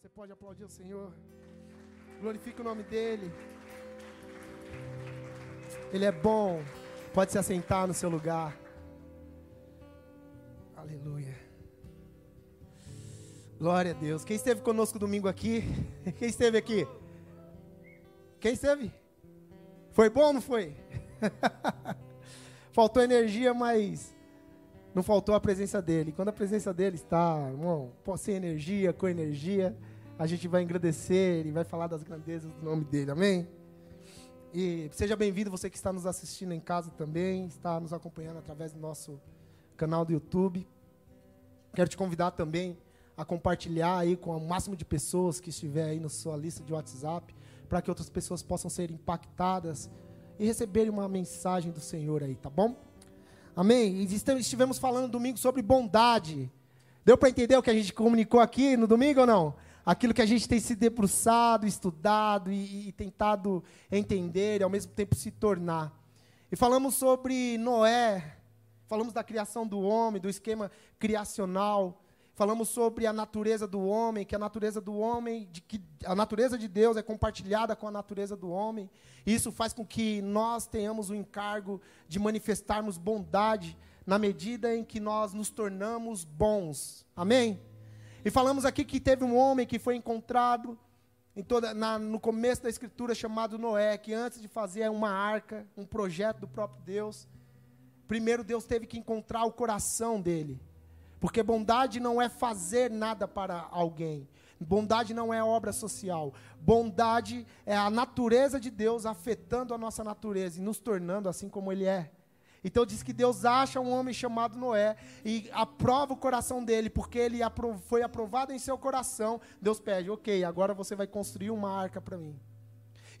Você pode aplaudir o Senhor. Glorifique o nome dEle. Ele é bom. Pode se assentar no seu lugar. Aleluia. Glória a Deus. Quem esteve conosco domingo aqui? Quem esteve aqui? Quem esteve? Foi bom ou não foi? Faltou energia, mas não faltou a presença dele. Quando a presença dele está, irmão, sem energia, com energia, a gente vai agradecer e vai falar das grandezas do nome dele. Amém? E seja bem-vindo você que está nos assistindo em casa também, está nos acompanhando através do nosso canal do YouTube. Quero te convidar também a compartilhar aí com o máximo de pessoas que estiver aí na sua lista de WhatsApp, para que outras pessoas possam ser impactadas e receberem uma mensagem do Senhor aí, tá bom? Amém? E estivemos falando domingo sobre bondade. Deu para entender o que a gente comunicou aqui no domingo ou não? Aquilo que a gente tem se debruçado, estudado e, e tentado entender e ao mesmo tempo se tornar. E falamos sobre Noé, falamos da criação do homem, do esquema criacional, falamos sobre a natureza do homem, que a natureza do homem, de que a natureza de Deus é compartilhada com a natureza do homem. Isso faz com que nós tenhamos o encargo de manifestarmos bondade na medida em que nós nos tornamos bons. Amém? E falamos aqui que teve um homem que foi encontrado toda, na, no começo da escritura chamado Noé, que antes de fazer uma arca, um projeto do próprio Deus, primeiro Deus teve que encontrar o coração dele. Porque bondade não é fazer nada para alguém. Bondade não é obra social. Bondade é a natureza de Deus afetando a nossa natureza e nos tornando assim como Ele é. Então diz que Deus acha um homem chamado Noé e aprova o coração dele, porque ele foi aprovado em seu coração. Deus pede, ok, agora você vai construir uma arca para mim.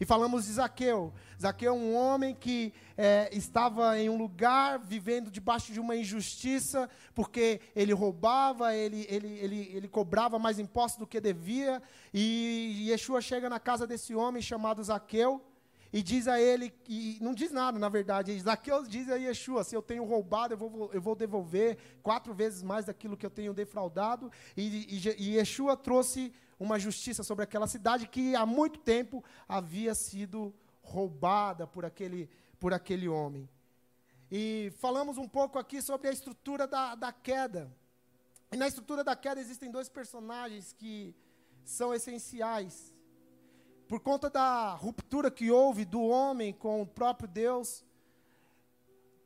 E falamos de Zaqueu. Zaqueu é um homem que é, estava em um lugar vivendo debaixo de uma injustiça, porque ele roubava, ele, ele, ele, ele cobrava mais impostos do que devia. E Yeshua chega na casa desse homem chamado Zaqueu e diz a ele, e não diz nada na verdade, Zaqueu diz a Yeshua: se eu tenho roubado, eu vou, eu vou devolver quatro vezes mais daquilo que eu tenho defraudado. E, e, e Yeshua trouxe uma justiça sobre aquela cidade que há muito tempo havia sido roubada por aquele, por aquele homem. E falamos um pouco aqui sobre a estrutura da, da queda. E na estrutura da queda existem dois personagens que são essenciais. Por conta da ruptura que houve do homem com o próprio Deus,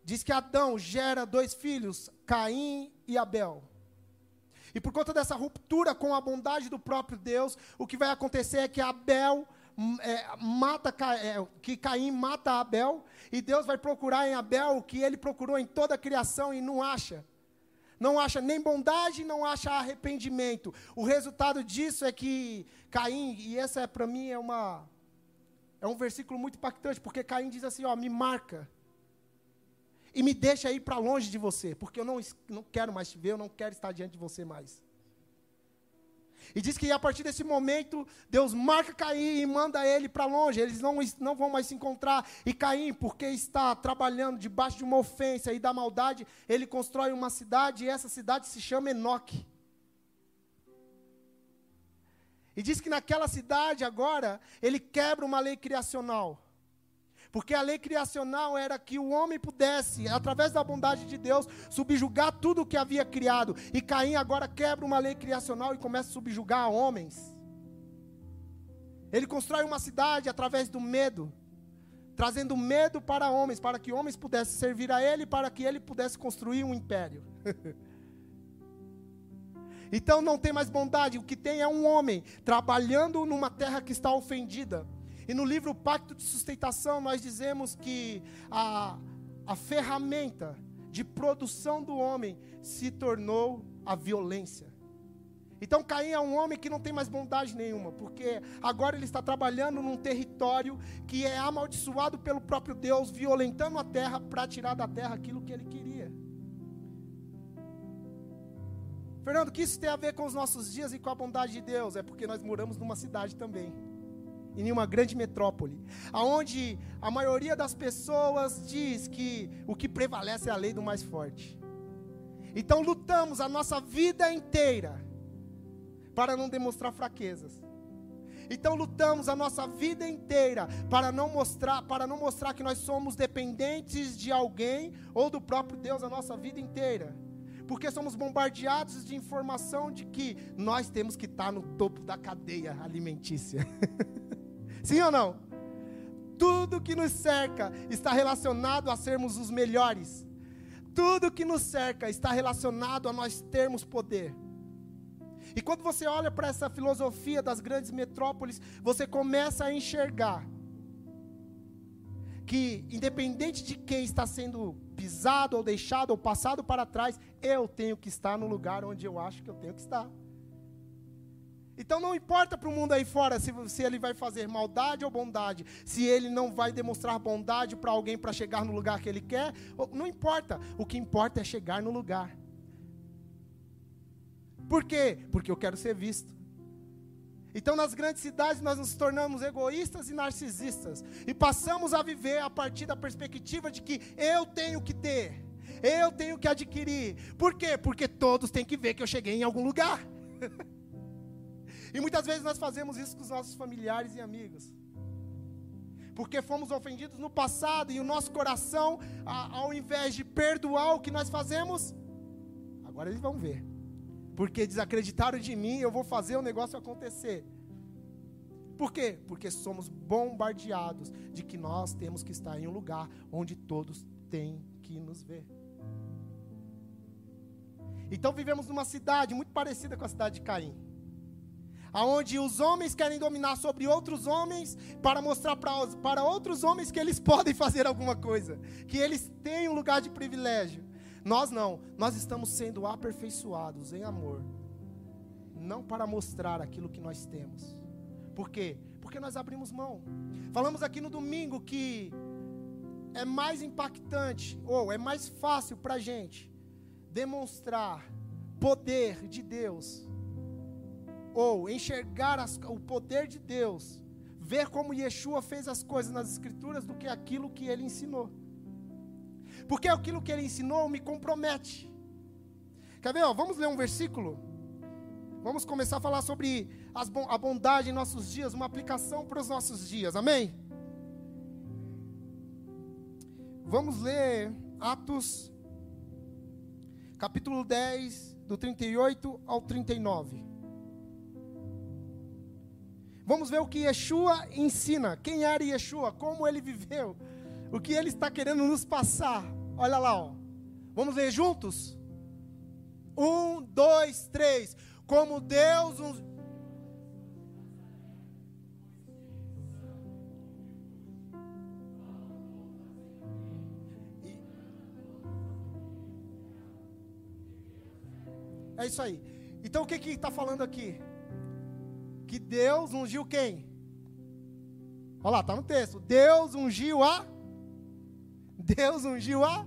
diz que Adão gera dois filhos, Caim e Abel. E por conta dessa ruptura com a bondade do próprio Deus, o que vai acontecer é que Abel hum, é, mata é, que Caim mata Abel e Deus vai procurar em Abel o que ele procurou em toda a criação e não acha. Não acha nem bondade, não acha arrependimento. O resultado disso é que Caim, e essa é para mim é uma é um versículo muito impactante, porque Caim diz assim, ó, me marca e me deixa ir para longe de você, porque eu não, não quero mais te ver, eu não quero estar diante de você mais. E diz que a partir desse momento, Deus marca Caim e manda ele para longe. Eles não, não vão mais se encontrar. E Caim, porque está trabalhando debaixo de uma ofensa e da maldade, ele constrói uma cidade e essa cidade se chama Enoque. E diz que naquela cidade agora, ele quebra uma lei criacional. Porque a lei criacional era que o homem pudesse, através da bondade de Deus, subjugar tudo o que havia criado. E Caim agora quebra uma lei criacional e começa a subjugar homens. Ele constrói uma cidade através do medo, trazendo medo para homens, para que homens pudessem servir a ele, para que ele pudesse construir um império. então não tem mais bondade, o que tem é um homem trabalhando numa terra que está ofendida e no livro Pacto de Sustentação, nós dizemos que a, a ferramenta de produção do homem se tornou a violência. Então Caim é um homem que não tem mais bondade nenhuma, porque agora ele está trabalhando num território que é amaldiçoado pelo próprio Deus, violentando a terra para tirar da terra aquilo que ele queria. Fernando, o que isso tem a ver com os nossos dias e com a bondade de Deus? É porque nós moramos numa cidade também em uma grande metrópole, aonde a maioria das pessoas diz que o que prevalece é a lei do mais forte. Então lutamos a nossa vida inteira para não demonstrar fraquezas. Então lutamos a nossa vida inteira para não mostrar, para não mostrar que nós somos dependentes de alguém ou do próprio Deus a nossa vida inteira. Porque somos bombardeados de informação de que nós temos que estar no topo da cadeia alimentícia. Sim ou não? Tudo que nos cerca está relacionado a sermos os melhores. Tudo que nos cerca está relacionado a nós termos poder. E quando você olha para essa filosofia das grandes metrópoles, você começa a enxergar que, independente de quem está sendo pisado ou deixado ou passado para trás, eu tenho que estar no lugar onde eu acho que eu tenho que estar. Então não importa para o mundo aí fora se, se, ele vai fazer maldade ou bondade, se ele não vai demonstrar bondade para alguém para chegar no lugar que ele quer, não importa. O que importa é chegar no lugar. Por quê? Porque eu quero ser visto. Então, nas grandes cidades, nós nos tornamos egoístas e narcisistas. E passamos a viver a partir da perspectiva de que eu tenho que ter, eu tenho que adquirir. Por quê? Porque todos têm que ver que eu cheguei em algum lugar. e muitas vezes nós fazemos isso com os nossos familiares e amigos. Porque fomos ofendidos no passado e o nosso coração, ao invés de perdoar o que nós fazemos, agora eles vão ver porque desacreditaram de mim, eu vou fazer o negócio acontecer. Por quê? Porque somos bombardeados de que nós temos que estar em um lugar onde todos têm que nos ver. Então vivemos numa cidade muito parecida com a cidade de Caim. Aonde os homens querem dominar sobre outros homens para mostrar para, para outros homens que eles podem fazer alguma coisa, que eles têm um lugar de privilégio. Nós não, nós estamos sendo aperfeiçoados em amor, não para mostrar aquilo que nós temos. Por quê? Porque nós abrimos mão. Falamos aqui no domingo que é mais impactante, ou é mais fácil para a gente demonstrar poder de Deus, ou enxergar as, o poder de Deus, ver como Yeshua fez as coisas nas Escrituras, do que aquilo que ele ensinou. Porque aquilo que ele ensinou me compromete. Quer ver? Ó, vamos ler um versículo? Vamos começar a falar sobre a bondade em nossos dias, uma aplicação para os nossos dias, amém? Vamos ler Atos, capítulo 10, do 38 ao 39. Vamos ver o que Yeshua ensina. Quem era Yeshua? Como ele viveu? o que ele está querendo nos passar. Olha lá, ó. Vamos ler juntos? Um, dois, três. Como Deus uns. É isso aí. Então o que que está falando aqui? Que Deus ungiu quem? Olha lá, está no texto. Deus ungiu a Deus ungiu a.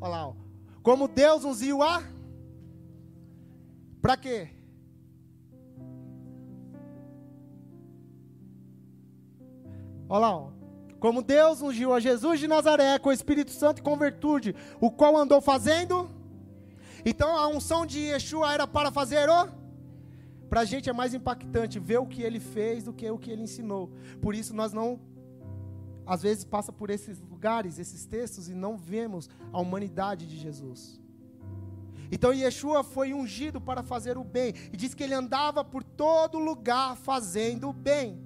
Olha lá, ó. como Deus ungiu a. Para quê? Olha lá, ó. como Deus ungiu a Jesus de Nazaré com o Espírito Santo e com virtude, o qual andou fazendo. Então a unção de Yeshua era para fazer o. Para a gente é mais impactante ver o que ele fez do que o que ele ensinou. Por isso nós não às vezes passa por esses lugares, esses textos, e não vemos a humanidade de Jesus. Então Yeshua foi ungido para fazer o bem, e diz que ele andava por todo lugar fazendo o bem.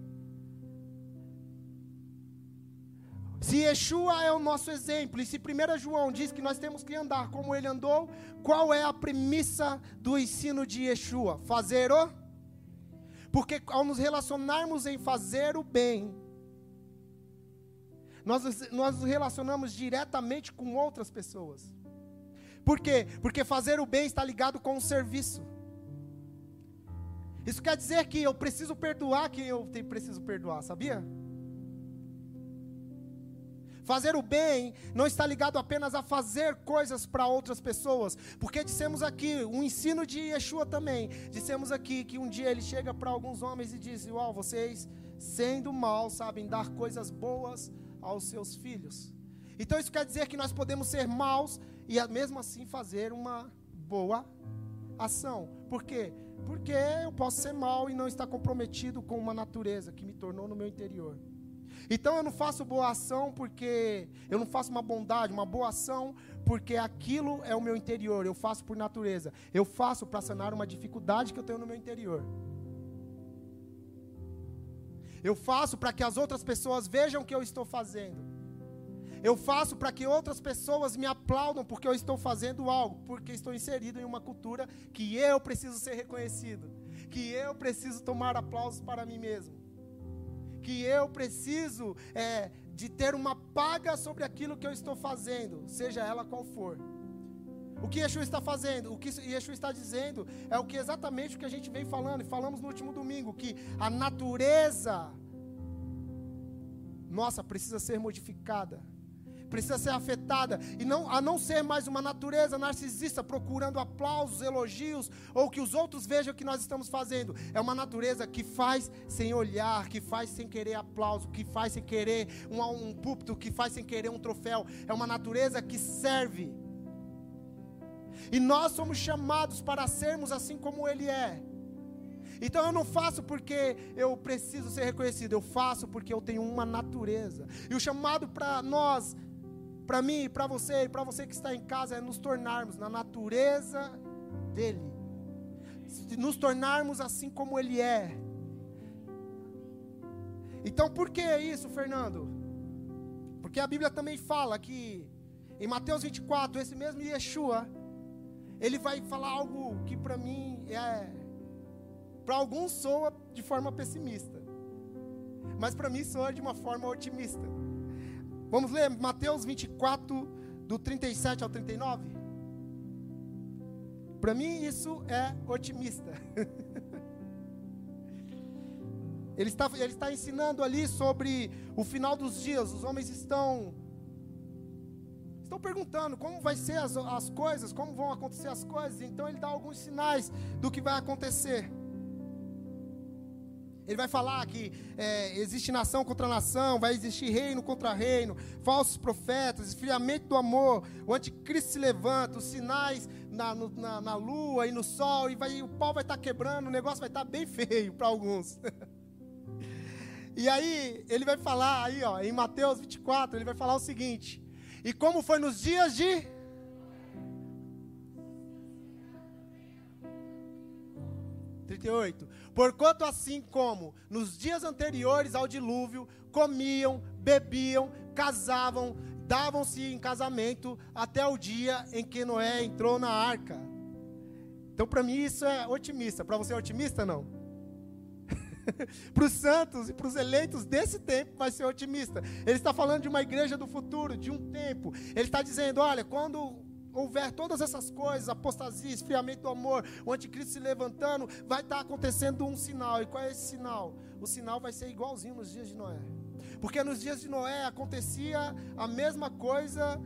Se Yeshua é o nosso exemplo, e se 1 João diz que nós temos que andar como ele andou, qual é a premissa do ensino de Yeshua? Fazer o? Porque ao nos relacionarmos em fazer o bem, nós, nos relacionamos diretamente com outras pessoas. Por quê? Porque fazer o bem está ligado com o serviço. Isso quer dizer que eu preciso perdoar quem eu preciso perdoar, sabia? Fazer o bem não está ligado apenas a fazer coisas para outras pessoas, porque dissemos aqui, um ensino de Yeshua também, dissemos aqui que um dia ele chega para alguns homens e diz: Uau, vocês, sendo mal, sabem dar coisas boas aos seus filhos. Então isso quer dizer que nós podemos ser maus e mesmo assim fazer uma boa ação. Por quê? Porque eu posso ser mal e não estar comprometido com uma natureza que me tornou no meu interior. Então eu não faço boa ação porque eu não faço uma bondade, uma boa ação porque aquilo é o meu interior, eu faço por natureza. Eu faço para sanar uma dificuldade que eu tenho no meu interior. Eu faço para que as outras pessoas vejam o que eu estou fazendo. Eu faço para que outras pessoas me aplaudam porque eu estou fazendo algo, porque estou inserido em uma cultura que eu preciso ser reconhecido, que eu preciso tomar aplausos para mim mesmo, que eu preciso é, de ter uma paga sobre aquilo que eu estou fazendo, seja ela qual for. O que Yeshua está fazendo, o que Yeshua está dizendo, é o que exatamente o que a gente vem falando, e falamos no último domingo, que a natureza nossa precisa ser modificada precisa ser afetada e não a não ser mais uma natureza narcisista procurando aplausos, elogios ou que os outros vejam o que nós estamos fazendo. É uma natureza que faz sem olhar, que faz sem querer aplauso, que faz sem querer um, um púlpito, que faz sem querer um troféu. É uma natureza que serve. E nós somos chamados para sermos assim como Ele é. Então eu não faço porque eu preciso ser reconhecido, eu faço porque eu tenho uma natureza. E o chamado para nós para mim, para você e para você que está em casa é nos tornarmos na natureza dele. Nos tornarmos assim como ele é. Então, por que isso, Fernando? Porque a Bíblia também fala que em Mateus 24, esse mesmo Yeshua, ele vai falar algo que para mim é para alguns soa de forma pessimista. Mas para mim soa de uma forma otimista. Vamos ler Mateus 24, do 37 ao 39? Para mim, isso é otimista. ele, está, ele está ensinando ali sobre o final dos dias. Os homens estão estão perguntando como vai ser as, as coisas, como vão acontecer as coisas. Então ele dá alguns sinais do que vai acontecer. Ele vai falar que é, existe nação contra nação, vai existir reino contra reino, falsos profetas, esfriamento do amor, o anticristo se levanta, os sinais na, no, na, na lua e no sol, e vai, o pau vai estar tá quebrando, o negócio vai estar tá bem feio para alguns. e aí, ele vai falar, aí, ó, em Mateus 24, ele vai falar o seguinte: E como foi nos dias de 38. Porquanto assim como nos dias anteriores ao dilúvio, comiam, bebiam, casavam, davam-se em casamento até o dia em que Noé entrou na arca. Então, para mim, isso é otimista. Para você é otimista, não? para os santos e para os eleitos desse tempo vai ser otimista. Ele está falando de uma igreja do futuro, de um tempo. Ele está dizendo: olha, quando houver todas essas coisas, apostasia, esfriamento do amor, o anticristo se levantando, vai estar acontecendo um sinal. E qual é esse sinal? O sinal vai ser igualzinho nos dias de Noé. Porque nos dias de Noé acontecia a mesma coisa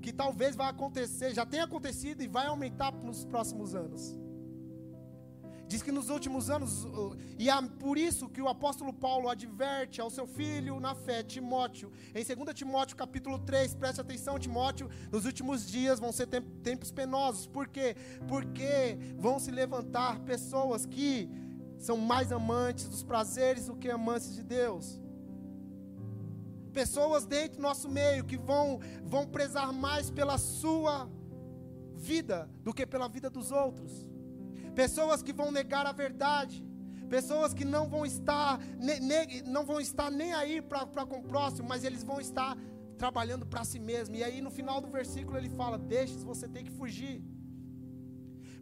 que talvez vai acontecer, já tem acontecido e vai aumentar nos próximos anos. Diz que nos últimos anos, e é por isso que o apóstolo Paulo adverte ao seu filho na fé, Timóteo, em 2 Timóteo capítulo 3, preste atenção, Timóteo, nos últimos dias vão ser tempos penosos, por quê? Porque vão se levantar pessoas que são mais amantes dos prazeres do que amantes de Deus. Pessoas dentro do nosso meio que vão, vão prezar mais pela sua vida do que pela vida dos outros pessoas que vão negar a verdade, pessoas que não vão estar, ne, ne, não vão estar nem aí para com o próximo, mas eles vão estar trabalhando para si mesmo. E aí no final do versículo ele fala: Deixe, você tem que fugir.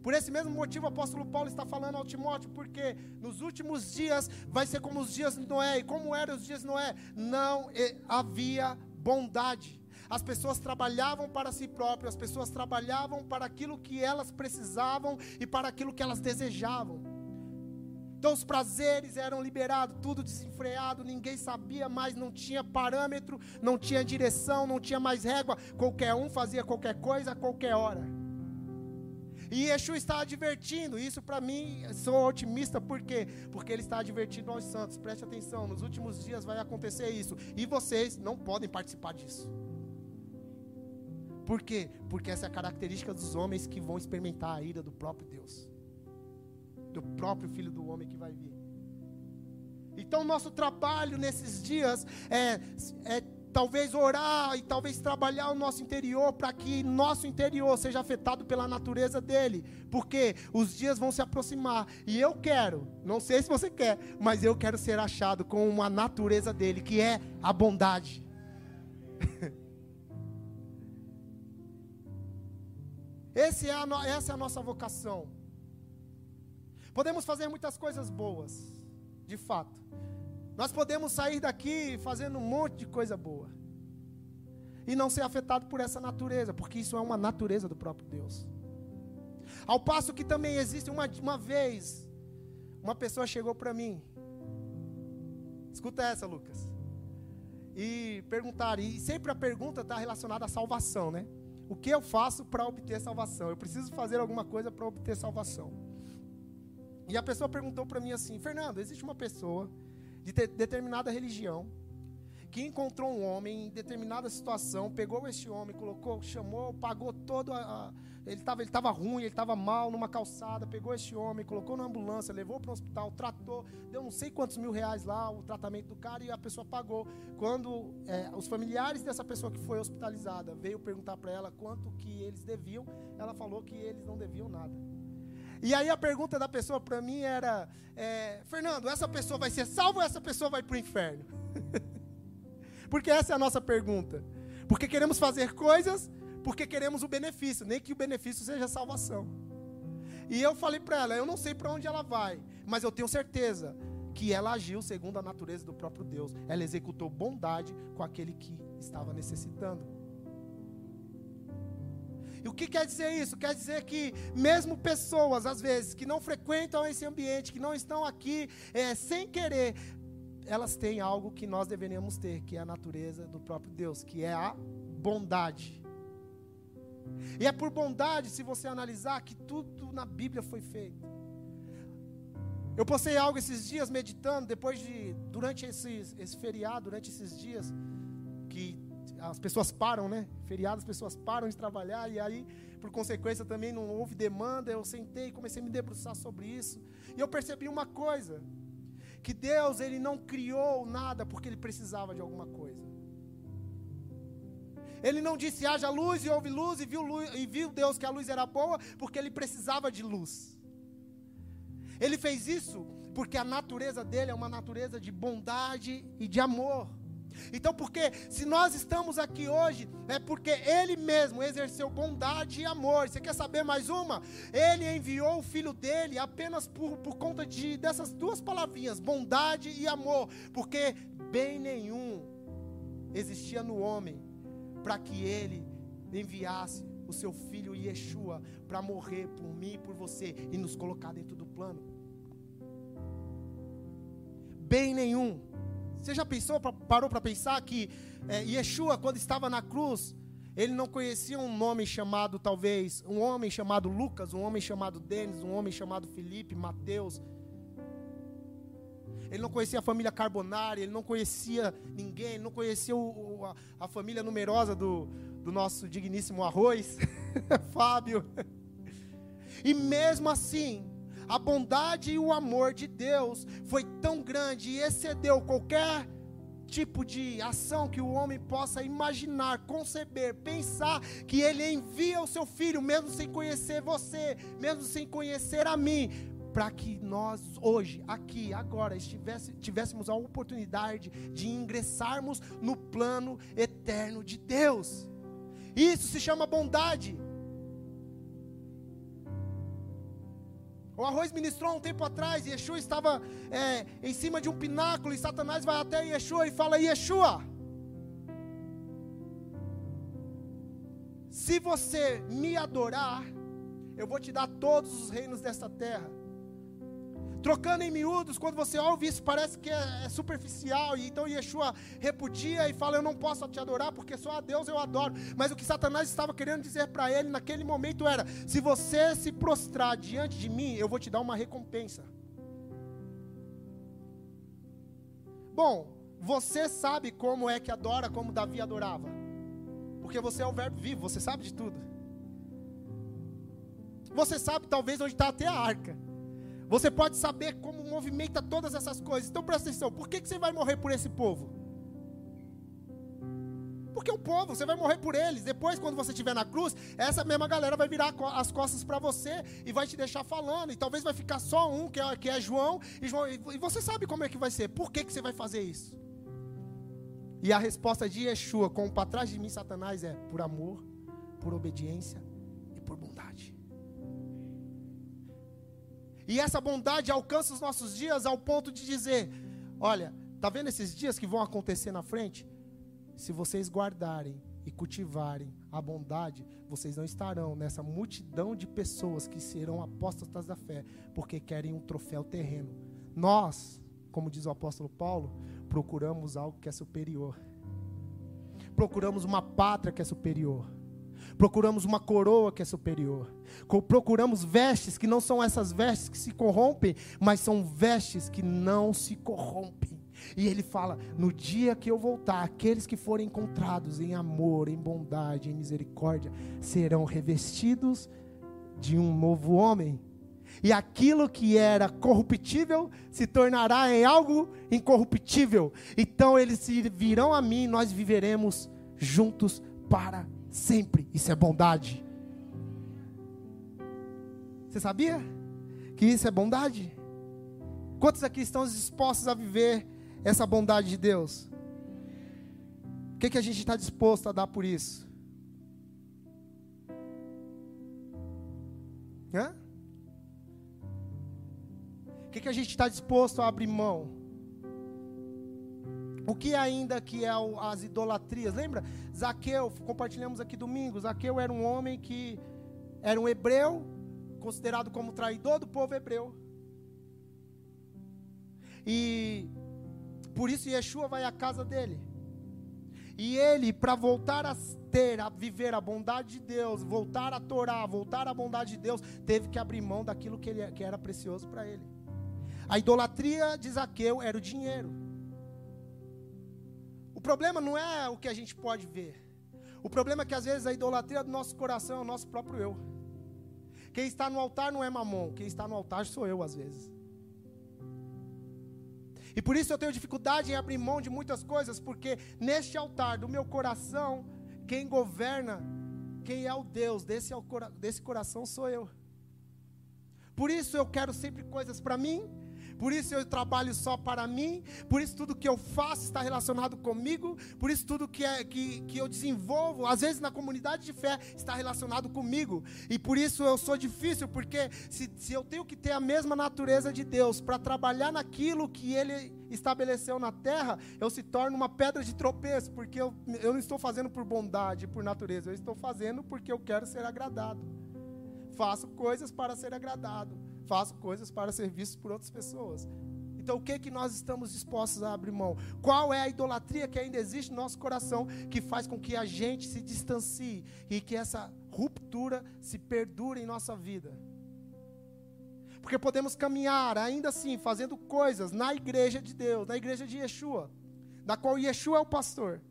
Por esse mesmo motivo, o apóstolo Paulo está falando ao Timóteo, porque nos últimos dias vai ser como os dias de Noé. E como eram os dias de Noé? Não havia bondade. As pessoas trabalhavam para si próprias, as pessoas trabalhavam para aquilo que elas precisavam e para aquilo que elas desejavam. Então os prazeres eram liberados, tudo desenfreado, ninguém sabia mais, não tinha parâmetro, não tinha direção, não tinha mais régua, qualquer um fazia qualquer coisa a qualquer hora. E Yeshua está advertindo, isso para mim, sou otimista, por quê? Porque ele está advertindo aos santos, preste atenção, nos últimos dias vai acontecer isso, e vocês não podem participar disso. Por quê? Porque essa é a característica dos homens que vão experimentar a ira do próprio Deus. do próprio Filho do Homem que vai vir. Então, nosso trabalho nesses dias é, é talvez orar e talvez trabalhar o nosso interior para que nosso interior seja afetado pela natureza dele, porque os dias vão se aproximar e eu quero, não sei se você quer, mas eu quero ser achado com uma natureza dele, que é a bondade. é a essa é a nossa vocação. Podemos fazer muitas coisas boas, de fato. Nós podemos sair daqui fazendo um monte de coisa boa. E não ser afetado por essa natureza, porque isso é uma natureza do próprio Deus. Ao passo que também existe uma, uma vez, uma pessoa chegou para mim. Escuta essa, Lucas. E perguntaram, e sempre a pergunta está relacionada à salvação, né? O que eu faço para obter salvação? Eu preciso fazer alguma coisa para obter salvação. E a pessoa perguntou para mim assim: Fernando, existe uma pessoa de determinada religião, que encontrou um homem em determinada situação, pegou esse homem, colocou, chamou, pagou todo a, a ele estava ele tava ruim, ele estava mal numa calçada, pegou esse homem, colocou na ambulância, levou para o hospital, tratou, deu não sei quantos mil reais lá o tratamento do cara e a pessoa pagou. Quando é, os familiares dessa pessoa que foi hospitalizada veio perguntar para ela quanto que eles deviam, ela falou que eles não deviam nada. E aí a pergunta da pessoa para mim era: é, Fernando, essa pessoa vai ser salva ou essa pessoa vai para o inferno? porque essa é a nossa pergunta. Porque queremos fazer coisas, porque queremos o benefício, nem que o benefício seja salvação. E eu falei para ela: eu não sei para onde ela vai, mas eu tenho certeza que ela agiu segundo a natureza do próprio Deus. Ela executou bondade com aquele que estava necessitando. E o que quer dizer isso? Quer dizer que, mesmo pessoas, às vezes, que não frequentam esse ambiente, que não estão aqui é, sem querer, elas têm algo que nós deveríamos ter, que é a natureza do próprio Deus, que é a bondade. E é por bondade, se você analisar, que tudo na Bíblia foi feito. Eu postei algo esses dias meditando, depois de, durante esse, esse feriado, durante esses dias, que as pessoas param, né? Feriado, as pessoas param de trabalhar e aí, por consequência, também não houve demanda. Eu sentei e comecei a me debruçar sobre isso. E eu percebi uma coisa: que Deus ele não criou nada porque ele precisava de alguma coisa. Ele não disse haja luz e houve luz e viu, luz, e viu Deus que a luz era boa porque ele precisava de luz. Ele fez isso porque a natureza dele é uma natureza de bondade e de amor. Então, porque se nós estamos aqui hoje, é porque Ele mesmo exerceu bondade e amor. Você quer saber mais uma? Ele enviou o Filho dele apenas por, por conta de, dessas duas palavrinhas, bondade e amor. Porque bem nenhum existia no homem para que Ele enviasse o seu Filho Yeshua para morrer por mim e por você e nos colocar dentro do plano. Bem nenhum. Você já pensou, parou para pensar que é, Yeshua, quando estava na cruz, ele não conhecia um nome chamado, talvez, um homem chamado Lucas, um homem chamado Denis, um homem chamado Felipe, Mateus. Ele não conhecia a família Carbonari, ele não conhecia ninguém, ele não conhecia o, o, a, a, família numerosa do, do nosso digníssimo arroz, Fábio. E mesmo assim, a bondade e o amor de Deus foi tão grande e excedeu qualquer tipo de ação que o homem possa imaginar, conceber, pensar que ele envia o seu filho, mesmo sem conhecer você, mesmo sem conhecer a mim, para que nós hoje, aqui, agora, estivesse, tivéssemos a oportunidade de ingressarmos no plano eterno de Deus. Isso se chama bondade. O arroz ministrou um tempo atrás, e Yeshua estava é, em cima de um pináculo, e Satanás vai até Yeshua e fala: Yeshua, se você me adorar, eu vou te dar todos os reinos desta terra. Trocando em miúdos, quando você ouve isso, parece que é, é, superficial. E então Yeshua repudia e fala: Eu não posso te adorar, porque só a Deus eu adoro. Mas o que Satanás estava querendo dizer para ele naquele momento era: Se você se prostrar diante de mim, eu vou te dar uma recompensa. Bom, você sabe como é que adora, como Davi adorava. Porque você é o verbo vivo, você sabe de tudo. Você sabe talvez onde está até a arca. Você pode saber como movimenta todas essas coisas. Então presta atenção: por que, que você vai morrer por esse povo? Porque o povo, você vai morrer por eles. Depois, quando você estiver na cruz, essa mesma galera vai virar as costas para você e vai te deixar falando. E talvez vai ficar só um, que é, que é João, e João. E você sabe como é que vai ser. Por que, que você vai fazer isso? E a resposta de Yeshua, como para trás de mim, Satanás, é por amor, por obediência E essa bondade alcança os nossos dias ao ponto de dizer: olha, tá vendo esses dias que vão acontecer na frente? Se vocês guardarem e cultivarem a bondade, vocês não estarão nessa multidão de pessoas que serão apóstatas da fé, porque querem um troféu terreno. Nós, como diz o apóstolo Paulo, procuramos algo que é superior. Procuramos uma pátria que é superior. Procuramos uma coroa que é superior. Procuramos vestes que não são essas vestes que se corrompem, mas são vestes que não se corrompem. E ele fala: no dia que eu voltar, aqueles que forem encontrados em amor, em bondade, em misericórdia, serão revestidos de um novo homem. E aquilo que era corruptível se tornará em algo incorruptível. Então eles se virão a mim, nós viveremos juntos para sempre. Isso é bondade. Você sabia que isso é bondade? Quantos aqui estão dispostos a viver essa bondade de Deus? O que, que a gente está disposto a dar por isso? Hã? O que, que a gente está disposto a abrir mão? O que ainda que é as idolatrias? Lembra? Zaqueu, compartilhamos aqui domingo. Zaqueu era um homem que era um hebreu, considerado como traidor do povo hebreu. E por isso Yeshua vai à casa dele. E ele, para voltar a ter, a viver a bondade de Deus, voltar a Torá, voltar à bondade de Deus, teve que abrir mão daquilo que, ele, que era precioso para ele. A idolatria de Zaqueu era o dinheiro. O problema não é o que a gente pode ver. O problema é que às vezes a idolatria do nosso coração é o nosso próprio eu. Quem está no altar não é mamon, quem está no altar sou eu às vezes. E por isso eu tenho dificuldade em abrir mão de muitas coisas, porque neste altar do meu coração, quem governa, quem é o Deus desse, desse coração sou eu. Por isso eu quero sempre coisas para mim, por isso eu trabalho só para mim, por isso tudo que eu faço está relacionado comigo, por isso tudo que, é, que, que eu desenvolvo, às vezes na comunidade de fé, está relacionado comigo, e por isso eu sou difícil, porque se, se eu tenho que ter a mesma natureza de Deus para trabalhar naquilo que Ele estabeleceu na terra, eu se torno uma pedra de tropeço, porque eu, eu não estou fazendo por bondade, por natureza, eu estou fazendo porque eu quero ser agradado. Faço coisas para ser agradado faço coisas para ser visto por outras pessoas. Então, o que que nós estamos dispostos a abrir mão? Qual é a idolatria que ainda existe no nosso coração que faz com que a gente se distancie e que essa ruptura se perdure em nossa vida? Porque podemos caminhar ainda assim, fazendo coisas na igreja de Deus, na igreja de Yeshua, da qual Yeshua é o pastor.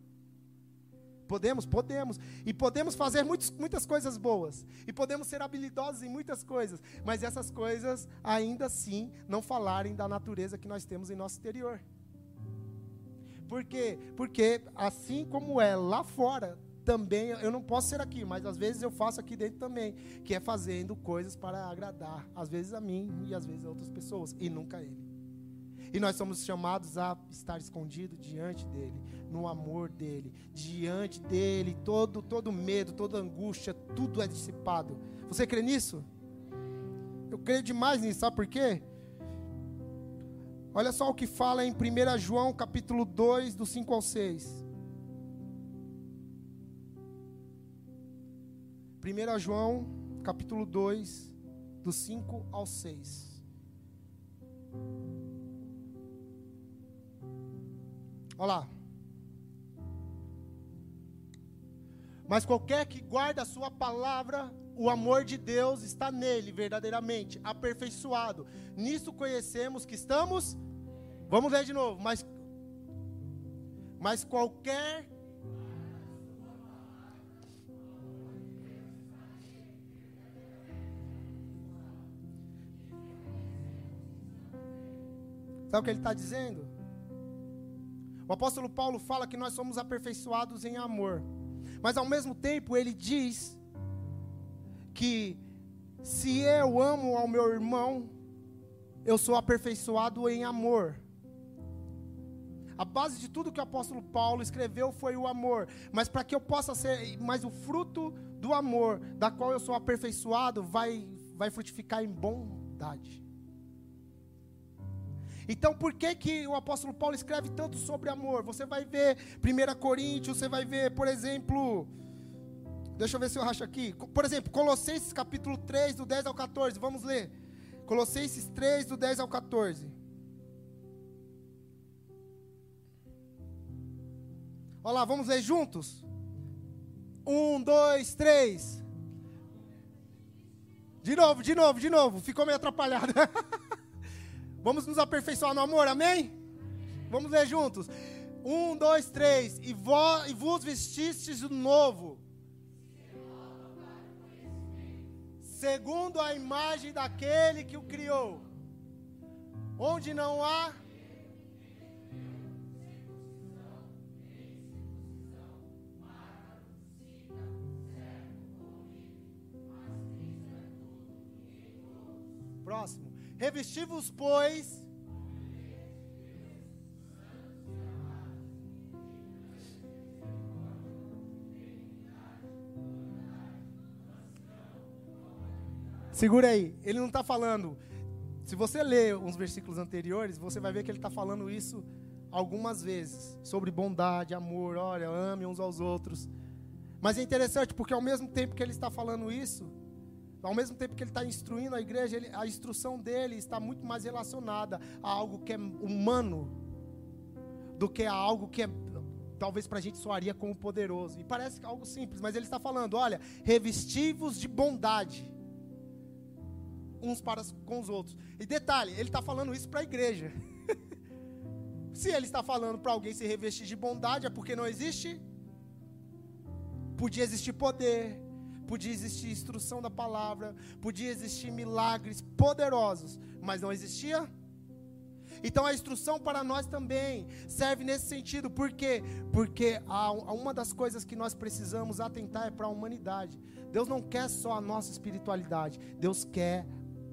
Podemos, podemos. E podemos fazer muitos, muitas coisas boas. E podemos ser habilidosos em muitas coisas. Mas essas coisas, ainda assim, não falarem da natureza que nós temos em nosso exterior. Por quê? Porque assim como é lá fora, também, eu não posso ser aqui, mas às vezes eu faço aqui dentro também, que é fazendo coisas para agradar, às vezes a mim e às vezes a outras pessoas, e nunca a Ele. E nós somos chamados a estar escondido diante dele, no amor dele, diante dele, todo todo medo, toda angústia, tudo é dissipado. Você crê nisso? Eu creio demais nisso, sabe por quê? Olha só o que fala em 1 João capítulo 2, do 5 ao 6. 1 João capítulo 2, do 5 ao 6. Olha lá. Mas qualquer que guarda a sua palavra, o amor de Deus está nele verdadeiramente, aperfeiçoado. Nisso conhecemos que estamos. Vamos ler de novo. Mas, mas qualquer Sabe o que ele está dizendo? O apóstolo Paulo fala que nós somos aperfeiçoados em amor. Mas ao mesmo tempo ele diz que se eu amo ao meu irmão, eu sou aperfeiçoado em amor. A base de tudo que o apóstolo Paulo escreveu foi o amor. Mas para que eu possa ser, mas o fruto do amor, da qual eu sou aperfeiçoado, vai, vai frutificar em bondade. Então, por que, que o apóstolo Paulo escreve tanto sobre amor? Você vai ver 1 Coríntios, você vai ver, por exemplo, deixa eu ver se eu racho aqui. Por exemplo, Colossenses capítulo 3, do 10 ao 14. Vamos ler. Colossenses 3, do 10 ao 14. Olha lá, vamos ler juntos? Um, dois, três. De novo, de novo, de novo. Ficou meio atrapalhado. Vamos nos aperfeiçoar no amor, amém? Vamos ler juntos. Um, dois, três. E, vo, e vos vestistes do novo. Segundo a imagem daquele que o criou. Onde não há Próximo. Revesti-vos, pois. Segura aí, ele não está falando. Se você ler uns versículos anteriores, você vai ver que ele está falando isso algumas vezes sobre bondade, amor, olha, ame uns aos outros. Mas é interessante porque ao mesmo tempo que ele está falando isso, ao mesmo tempo que ele está instruindo a igreja, ele, a instrução dele está muito mais relacionada a algo que é humano do que a algo que é, talvez para a gente soaria como poderoso. E parece algo simples, mas ele está falando: olha, revestivos de bondade uns para com os outros. E detalhe, ele está falando isso para a igreja. se ele está falando para alguém se revestir de bondade, é porque não existe. Podia existir poder, podia existir instrução da palavra, podia existir milagres poderosos, mas não existia. Então a instrução para nós também serve nesse sentido, por quê? Porque a, a uma das coisas que nós precisamos atentar é para a humanidade. Deus não quer só a nossa espiritualidade, Deus quer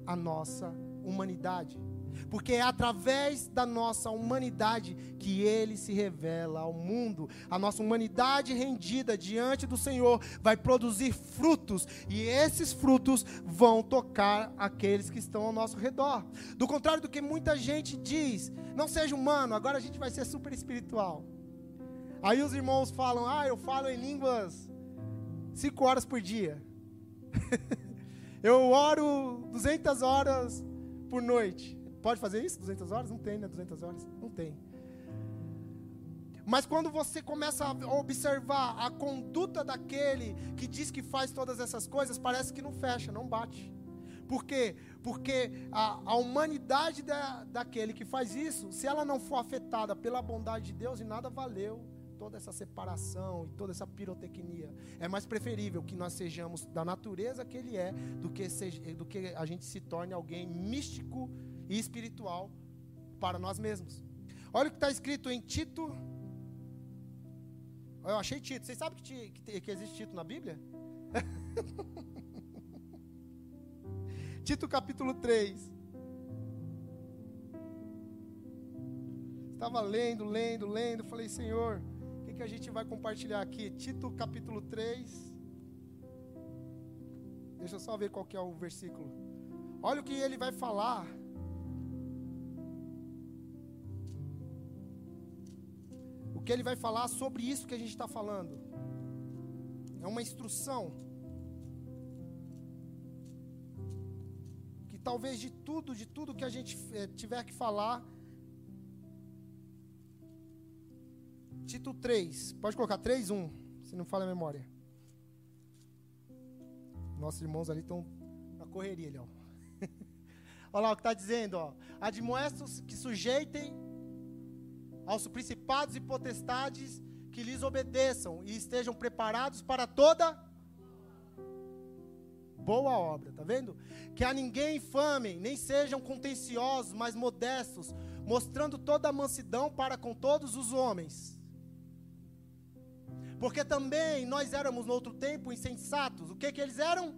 a nossa humanidade porque é através da nossa humanidade que ele se revela ao mundo. A nossa humanidade rendida diante do Senhor vai produzir frutos, e esses frutos vão tocar aqueles que estão ao nosso redor. Do contrário do que muita gente diz, não seja humano, agora a gente vai ser super espiritual. Aí os irmãos falam: "Ah, eu falo em línguas cinco horas por dia. eu oro 200 horas por noite. Pode fazer isso? 200 horas? Não tem, né? 200 horas? Não tem. Mas quando você começa a observar a conduta daquele que diz que faz todas essas coisas, parece que não fecha, não bate. Por quê? Porque a, a humanidade da, daquele que faz isso, se ela não for afetada pela bondade de Deus, e nada valeu toda essa separação e toda essa pirotecnia. É mais preferível que nós sejamos da natureza que ele é, do que, seja, do que a gente se torne alguém místico e espiritual para nós mesmos. Olha o que está escrito em Tito. Eu achei Tito. Vocês sabem que, que, que existe Tito na Bíblia? Tito capítulo 3. Estava lendo, lendo, lendo. Falei, Senhor, o que, que a gente vai compartilhar aqui? Tito capítulo 3. Deixa eu só ver qual que é o versículo. Olha o que ele vai falar que ele vai falar sobre isso que a gente está falando. É uma instrução. Que talvez de tudo, de tudo que a gente é, tiver que falar. Tito 3, pode colocar 3, 1, se não fala a memória. Nossos irmãos ali estão na correria ali, ó. Olha lá o que está dizendo, ó. Admoestos que sujeitem aos principados e potestades que lhes obedeçam e estejam preparados para toda. boa obra, tá vendo? Que a ninguém infamem, nem sejam contenciosos, mas modestos, mostrando toda a mansidão para com todos os homens. Porque também nós éramos no outro tempo insensatos. O que que eles eram?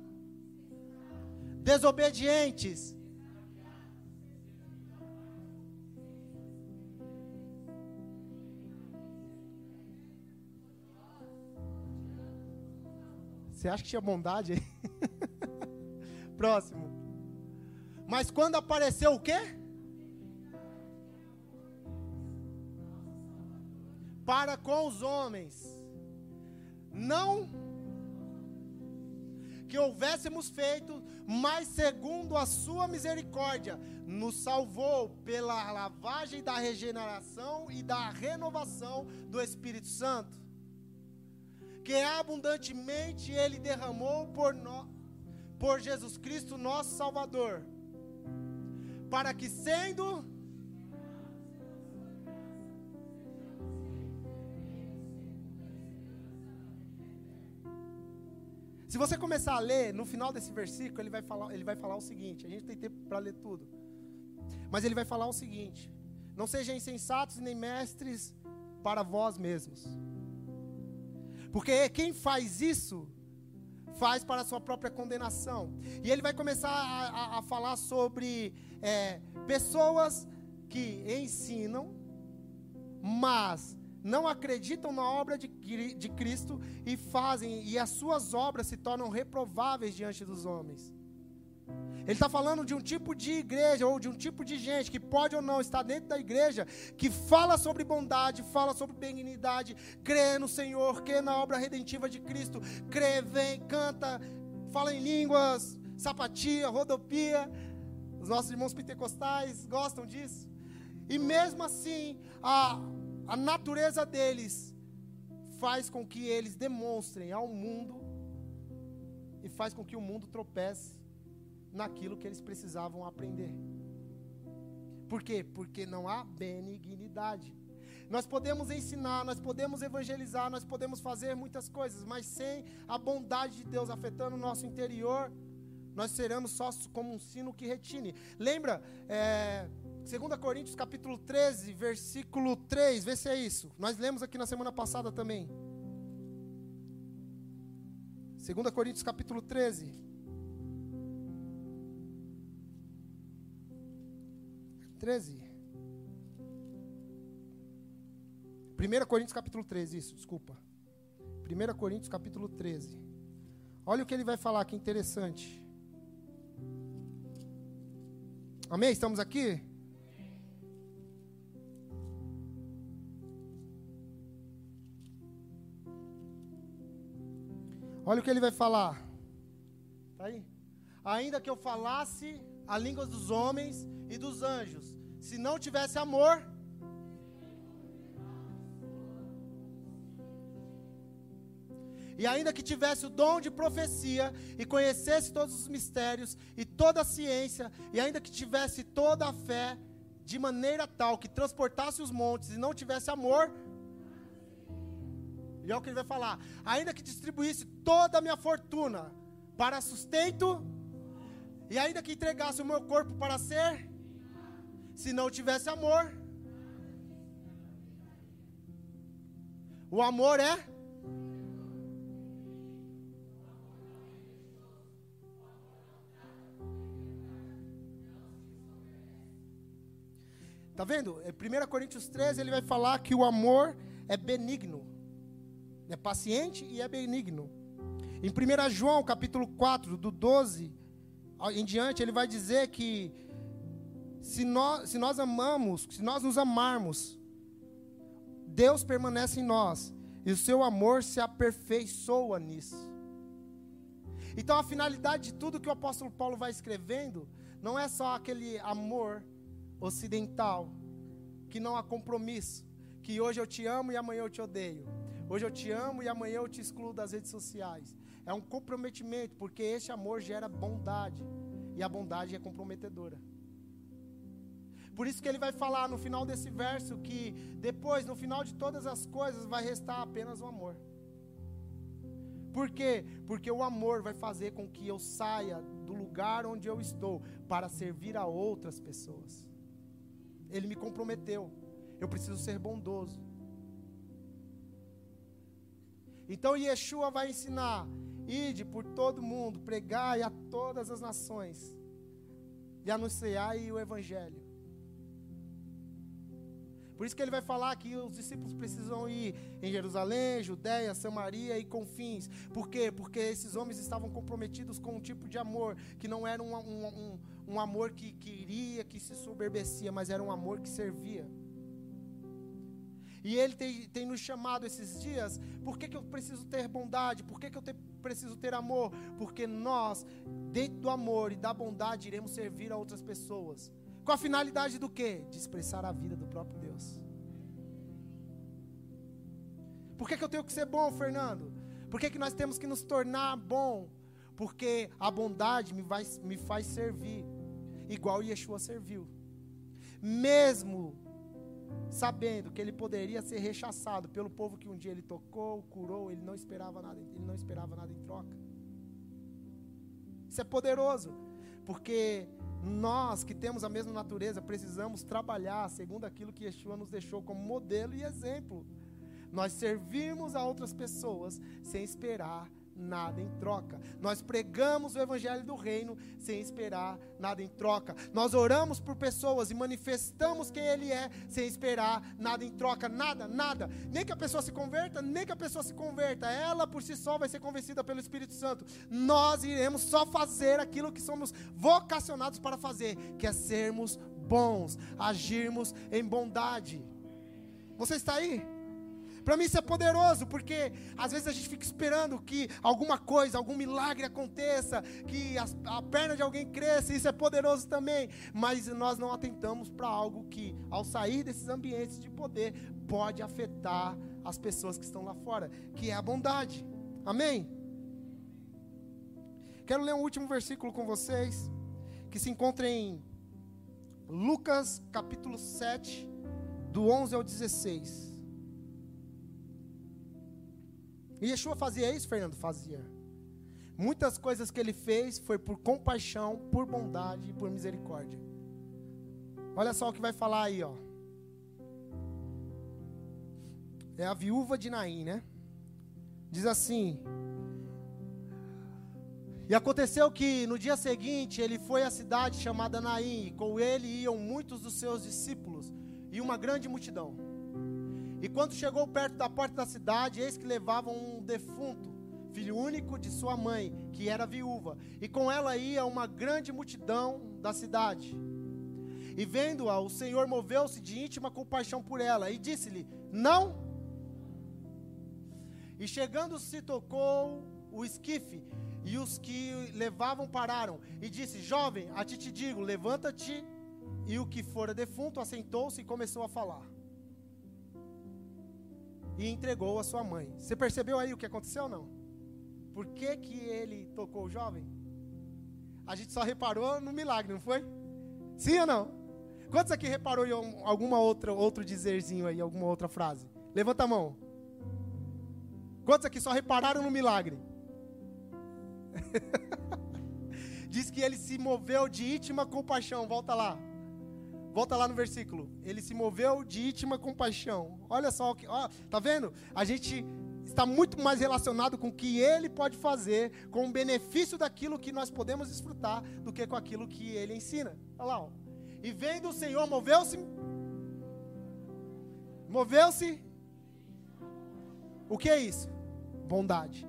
Desobedientes. Você acha que tinha bondade aí? Próximo. Mas quando apareceu o quê? Para com os homens. Não que houvéssemos feito, mas segundo a sua misericórdia, nos salvou pela lavagem da regeneração e da renovação do Espírito Santo que abundantemente Ele derramou por, no, por Jesus Cristo, nosso Salvador, para que sendo Se você começar a ler, no final desse versículo, ele vai falar, ele vai falar o seguinte: a gente tem tempo para ler tudo. Mas ele vai falar o seguinte: Não sejam insensatos nem mestres para vós mesmos. Porque quem faz isso, faz para a sua própria condenação. E ele vai começar a, a, a falar sobre é, pessoas que ensinam, mas não acreditam na obra de, de Cristo e fazem, e as suas obras se tornam reprováveis diante dos homens. Ele está falando de um tipo de igreja, ou de um tipo de gente que pode ou não estar dentro da igreja, que fala sobre bondade, fala sobre benignidade, crê no Senhor, crê na obra redentiva de Cristo, crê, vem, canta, fala em línguas, sapatia, rodopia. Os nossos irmãos pentecostais gostam disso. E mesmo assim, a, a natureza deles faz com que eles demonstrem ao mundo e faz com que o mundo tropece naquilo que eles precisavam aprender. Por quê? Porque não há benignidade. Nós podemos ensinar, nós podemos evangelizar, nós podemos fazer muitas coisas, mas sem a bondade de Deus afetando o nosso interior, nós seremos só como um sino que retine. Lembra, é, 2 Coríntios capítulo 13, versículo 3, vê se é isso. Nós lemos aqui na semana passada também. 2 Coríntios capítulo 13. 13. 1 Coríntios capítulo 13, isso, desculpa. 1 Coríntios capítulo 13. Olha o que ele vai falar, que interessante. Amém? Estamos aqui? Olha o que ele vai falar. Tá aí? Ainda que eu falasse a língua dos homens e dos anjos. Se não tivesse amor, E ainda que tivesse o dom de profecia e conhecesse todos os mistérios e toda a ciência, e ainda que tivesse toda a fé, de maneira tal que transportasse os montes e não tivesse amor, e é o que ele vai falar, ainda que distribuísse toda a minha fortuna para sustento, e ainda que entregasse o meu corpo para ser se não tivesse amor. O amor é. Tá vendo? Em 1 Coríntios 13 ele vai falar que o amor é benigno. É paciente e é benigno. Em 1 João, capítulo 4, do 12 em diante, ele vai dizer que se nós, se nós amamos, se nós nos amarmos, Deus permanece em nós e o seu amor se aperfeiçoa nisso. Então a finalidade de tudo que o apóstolo Paulo vai escrevendo não é só aquele amor ocidental, que não há compromisso, que hoje eu te amo e amanhã eu te odeio. Hoje eu te amo e amanhã eu te excluo das redes sociais. É um comprometimento, porque esse amor gera bondade, e a bondade é comprometedora. Por isso que ele vai falar no final desse verso que depois, no final de todas as coisas, vai restar apenas o amor. Por quê? Porque o amor vai fazer com que eu saia do lugar onde eu estou para servir a outras pessoas. Ele me comprometeu. Eu preciso ser bondoso. Então Yeshua vai ensinar: ide por todo mundo, pregai a todas as nações e anunciai o evangelho. Por isso que ele vai falar que os discípulos precisam ir em Jerusalém, Judéia, Samaria e confins. Por quê? Porque esses homens estavam comprometidos com um tipo de amor que não era um, um, um, um amor que queria, que se soberbecia, mas era um amor que servia. E Ele tem, tem nos chamado esses dias. Por que, que eu preciso ter bondade? Por que, que eu te, preciso ter amor? Porque nós, dentro do amor e da bondade, iremos servir a outras pessoas. Com a finalidade do quê? De expressar a vida do próprio Deus. Por que, que eu tenho que ser bom, Fernando? Por que, que nós temos que nos tornar bom? Porque a bondade me, vai, me faz servir, igual Yeshua serviu. Mesmo sabendo que ele poderia ser rechaçado pelo povo que um dia ele tocou, curou, ele não esperava nada, ele não esperava nada em troca. Isso é poderoso, porque nós que temos a mesma natureza precisamos trabalhar segundo aquilo que Yeshua nos deixou como modelo e exemplo. Nós servimos a outras pessoas sem esperar nada em troca. Nós pregamos o evangelho do reino sem esperar nada em troca. Nós oramos por pessoas e manifestamos quem ele é sem esperar nada em troca, nada, nada. Nem que a pessoa se converta, nem que a pessoa se converta. Ela por si só vai ser convencida pelo Espírito Santo. Nós iremos só fazer aquilo que somos vocacionados para fazer, que é sermos bons, agirmos em bondade. Você está aí? Para mim isso é poderoso, porque às vezes a gente fica esperando que alguma coisa, algum milagre aconteça, que a, a perna de alguém cresça, isso é poderoso também, mas nós não atentamos para algo que, ao sair desses ambientes de poder, pode afetar as pessoas que estão lá fora, que é a bondade. Amém? Quero ler um último versículo com vocês, que se encontra em Lucas capítulo 7, do 11 ao 16. E Yeshua fazia isso, Fernando? Fazia. Muitas coisas que ele fez foi por compaixão, por bondade e por misericórdia. Olha só o que vai falar aí, ó. É a viúva de Naim, né? Diz assim: E aconteceu que no dia seguinte ele foi à cidade chamada Naim, e com ele iam muitos dos seus discípulos e uma grande multidão. E quando chegou perto da porta da cidade, eis que levavam um defunto, filho único de sua mãe, que era viúva, e com ela ia uma grande multidão da cidade. E vendo-a, o Senhor moveu-se de íntima compaixão por ela e disse-lhe: Não. E chegando se tocou o esquife, e os que levavam pararam, e disse: Jovem, a ti te digo, levanta-te. E o que fora defunto assentou-se e começou a falar e entregou a sua mãe. Você percebeu aí o que aconteceu ou não? Por que, que ele tocou o jovem? A gente só reparou no milagre, não foi? Sim ou não? Quantos aqui reparou em alguma outra outro dizerzinho aí, alguma outra frase? Levanta a mão. Quantos aqui só repararam no milagre? Diz que ele se moveu de íntima compaixão. Volta lá. Volta lá no versículo. Ele se moveu de íntima compaixão. Olha só, ó, tá vendo? A gente está muito mais relacionado com o que ele pode fazer, com o benefício daquilo que nós podemos desfrutar, do que com aquilo que ele ensina. Olha lá, ó. E vendo o Senhor, moveu-se. Moveu-se. O que é isso? Bondade.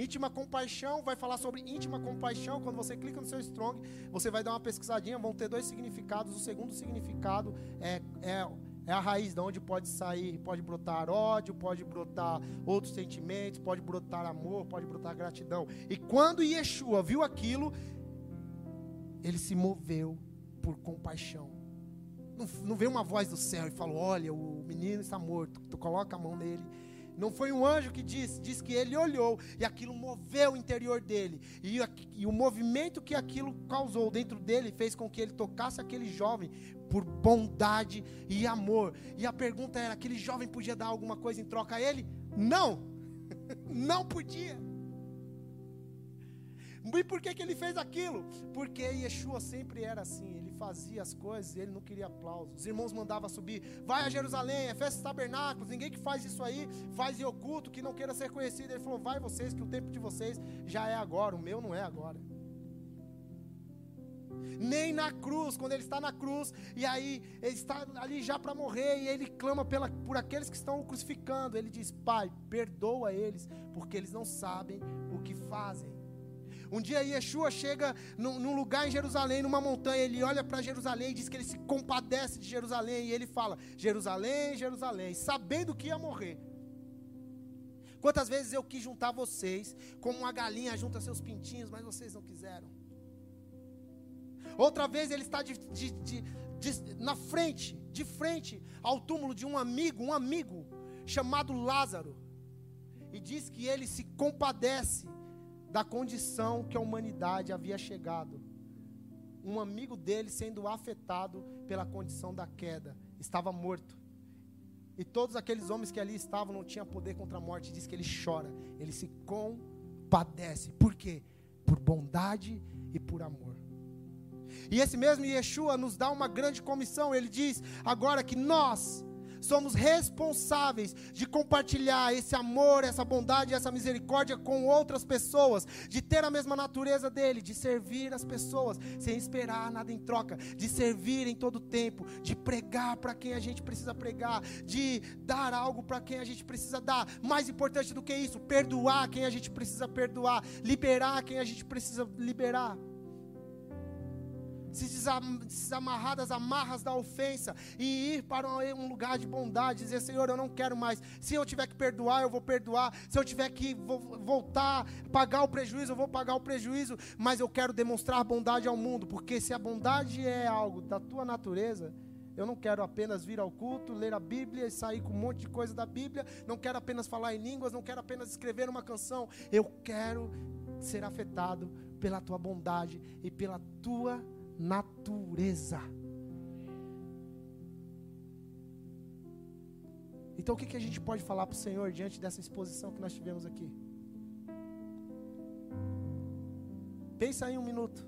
Íntima compaixão, vai falar sobre íntima compaixão. Quando você clica no seu Strong, você vai dar uma pesquisadinha, vão ter dois significados. O segundo significado é, é, é a raiz de onde pode sair, pode brotar ódio, pode brotar outros sentimentos, pode brotar amor, pode brotar gratidão. E quando Yeshua viu aquilo, ele se moveu por compaixão. Não, não veio uma voz do céu e falou: Olha, o menino está morto. Tu coloca a mão nele não foi um anjo que disse, diz que ele olhou e aquilo moveu o interior dele. E, e o movimento que aquilo causou dentro dele fez com que ele tocasse aquele jovem por bondade e amor. E a pergunta era: aquele jovem podia dar alguma coisa em troca a ele? Não! Não podia. E por que, que ele fez aquilo? Porque Yeshua sempre era assim. Fazia as coisas e ele não queria aplausos. Os irmãos mandavam subir. Vai a Jerusalém, é festa dos tabernáculos. Ninguém que faz isso aí faz em oculto, que não queira ser conhecido. Ele falou: Vai vocês, que o tempo de vocês já é agora. O meu não é agora. Nem na cruz, quando ele está na cruz, e aí ele está ali já para morrer, e ele clama pela, por aqueles que estão o crucificando. Ele diz: Pai, perdoa eles, porque eles não sabem o que fazem. Um dia Yeshua chega num, num lugar em Jerusalém, numa montanha, ele olha para Jerusalém e diz que ele se compadece de Jerusalém, e ele fala: Jerusalém, Jerusalém, sabendo que ia morrer. Quantas vezes eu quis juntar vocês, como uma galinha junta seus pintinhos, mas vocês não quiseram. Outra vez ele está de, de, de, na frente, de frente ao túmulo de um amigo, um amigo chamado Lázaro, e diz que ele se compadece da condição que a humanidade havia chegado. Um amigo dele sendo afetado pela condição da queda, estava morto. E todos aqueles homens que ali estavam não tinham poder contra a morte. Diz que ele chora, ele se compadece. Por quê? Por bondade e por amor. E esse mesmo Yeshua nos dá uma grande comissão. Ele diz agora que nós somos responsáveis de compartilhar esse amor, essa bondade, essa misericórdia com outras pessoas, de ter a mesma natureza dele, de servir as pessoas sem esperar nada em troca, de servir em todo tempo, de pregar para quem a gente precisa pregar, de dar algo para quem a gente precisa dar. Mais importante do que isso, perdoar quem a gente precisa perdoar, liberar quem a gente precisa liberar se desamarrar das amarras da ofensa e ir para um lugar de bondade, dizer: Senhor, eu não quero mais. Se eu tiver que perdoar, eu vou perdoar. Se eu tiver que voltar, pagar o prejuízo, eu vou pagar o prejuízo. Mas eu quero demonstrar bondade ao mundo, porque se a bondade é algo da tua natureza, eu não quero apenas vir ao culto, ler a Bíblia e sair com um monte de coisa da Bíblia. Não quero apenas falar em línguas, não quero apenas escrever uma canção. Eu quero ser afetado pela tua bondade e pela tua natureza. Então o que, que a gente pode falar para o Senhor diante dessa exposição que nós tivemos aqui? Pensa aí um minuto.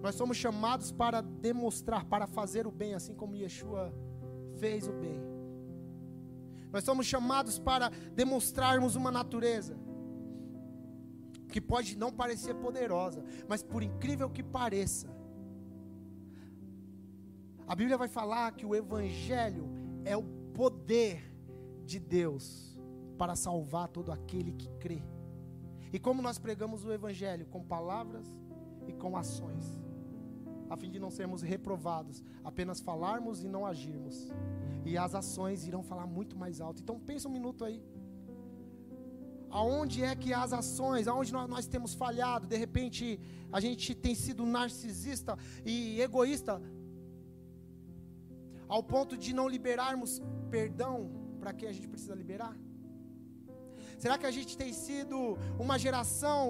Nós somos chamados para demonstrar, para fazer o bem, assim como Yeshua fez o bem. Nós somos chamados para demonstrarmos uma natureza que pode não parecer poderosa, mas por incrível que pareça, a Bíblia vai falar que o Evangelho é o poder de Deus para salvar todo aquele que crê. E como nós pregamos o Evangelho? Com palavras e com ações, a fim de não sermos reprovados, apenas falarmos e não agirmos. E as ações irão falar muito mais alto. Então pensa um minuto aí aonde é que as ações, aonde nós, nós, temos falhado, de repente a gente tem sido narcisista e egoísta, ao ponto de não liberarmos perdão para quem a gente precisa liberar? Será que a gente tem sido uma geração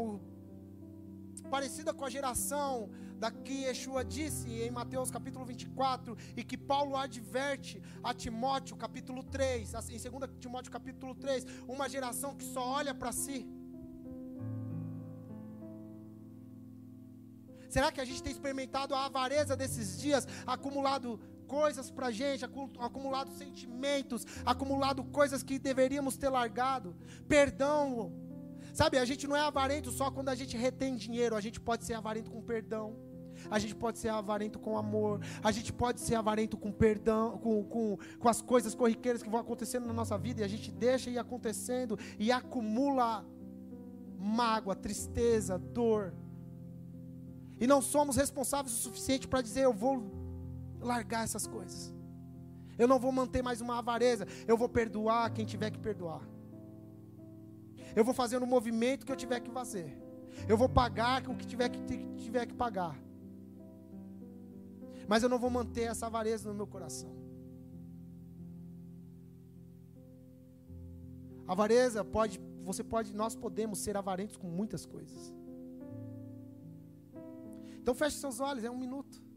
parecida com a geração da que Yeshua disse em Mateus capítulo 24 e que Paulo adverte a Timóteo capítulo 3, assim, em 2 Timóteo capítulo 3, uma geração que só olha para si. Será que a gente tem experimentado a avareza desses dias, acumulado coisas para gente, acumulado sentimentos, acumulado coisas que deveríamos ter largado? Perdão. Sabe, a gente não é avarento só quando a gente retém dinheiro, a gente pode ser avarento com perdão a gente pode ser avarento com amor, a gente pode ser avarento com perdão, com, com, com as coisas corriqueiras que vão acontecendo na nossa vida e a gente deixa ir acontecendo e acumula mágoa, tristeza, dor. E não somos responsáveis o suficiente para dizer: eu vou largar essas coisas. Eu não vou manter mais uma avareza. Eu vou perdoar quem tiver que perdoar. Eu vou fazer no movimento que eu tiver que fazer. Eu vou pagar o que tiver que, tiver que pagar mas eu não vou manter essa avareza no meu coração. Avareza pode, você pode, nós podemos ser avarentos com muitas coisas. Então feche seus olhos, é um minuto. –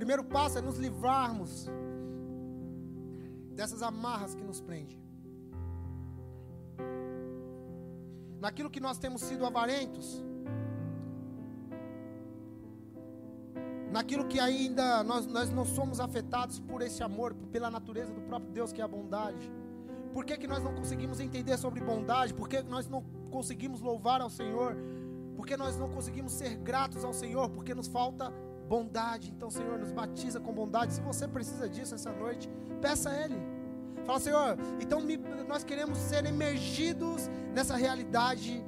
primeiro passo é nos livrarmos dessas amarras que nos prendem. Naquilo que nós temos sido avarentos, naquilo que ainda nós, nós não somos afetados por esse amor, pela natureza do próprio Deus que é a bondade. Por que, que nós não conseguimos entender sobre bondade? Por que nós não conseguimos louvar ao Senhor? Por que nós não conseguimos ser gratos ao Senhor? Porque nos falta bondade. Então, Senhor, nos batiza com bondade. Se você precisa disso essa noite, peça a Ele. Fala, Senhor, então me, nós queremos ser emergidos nessa realidade.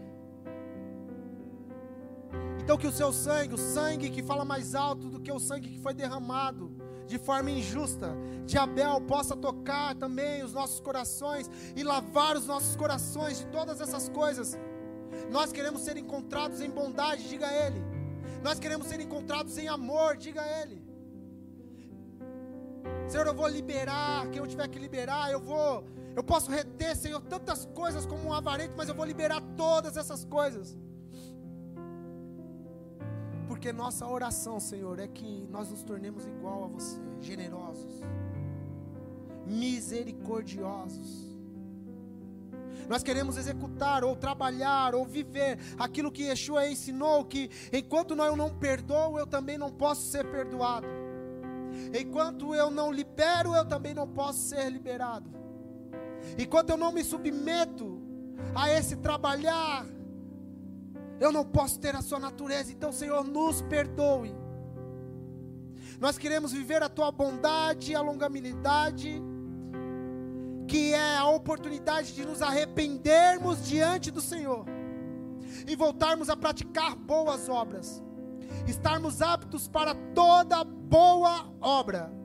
Então, que o seu sangue, o sangue que fala mais alto do que o sangue que foi derramado, de forma injusta, de Abel possa tocar também os nossos corações e lavar os nossos corações de todas essas coisas. Nós queremos ser encontrados em bondade, diga Ele. Nós queremos ser encontrados em amor, diga Ele. Senhor, eu vou liberar quem eu tiver que liberar, eu vou, eu posso reter, Senhor, tantas coisas como um avarento, mas eu vou liberar todas essas coisas. Porque nossa oração, Senhor, é que nós nos tornemos igual a você, generosos, misericordiosos. Nós queremos executar ou trabalhar ou viver aquilo que Yeshua ensinou que enquanto eu não perdoo, eu também não posso ser perdoado. Enquanto eu não libero, eu também não posso ser liberado. Enquanto eu não me submeto a esse trabalhar, eu não posso ter a sua natureza. Então, Senhor, nos perdoe. Nós queremos viver a tua bondade e a longanimidade, que é a oportunidade de nos arrependermos diante do Senhor e voltarmos a praticar boas obras, estarmos aptos para toda boa obra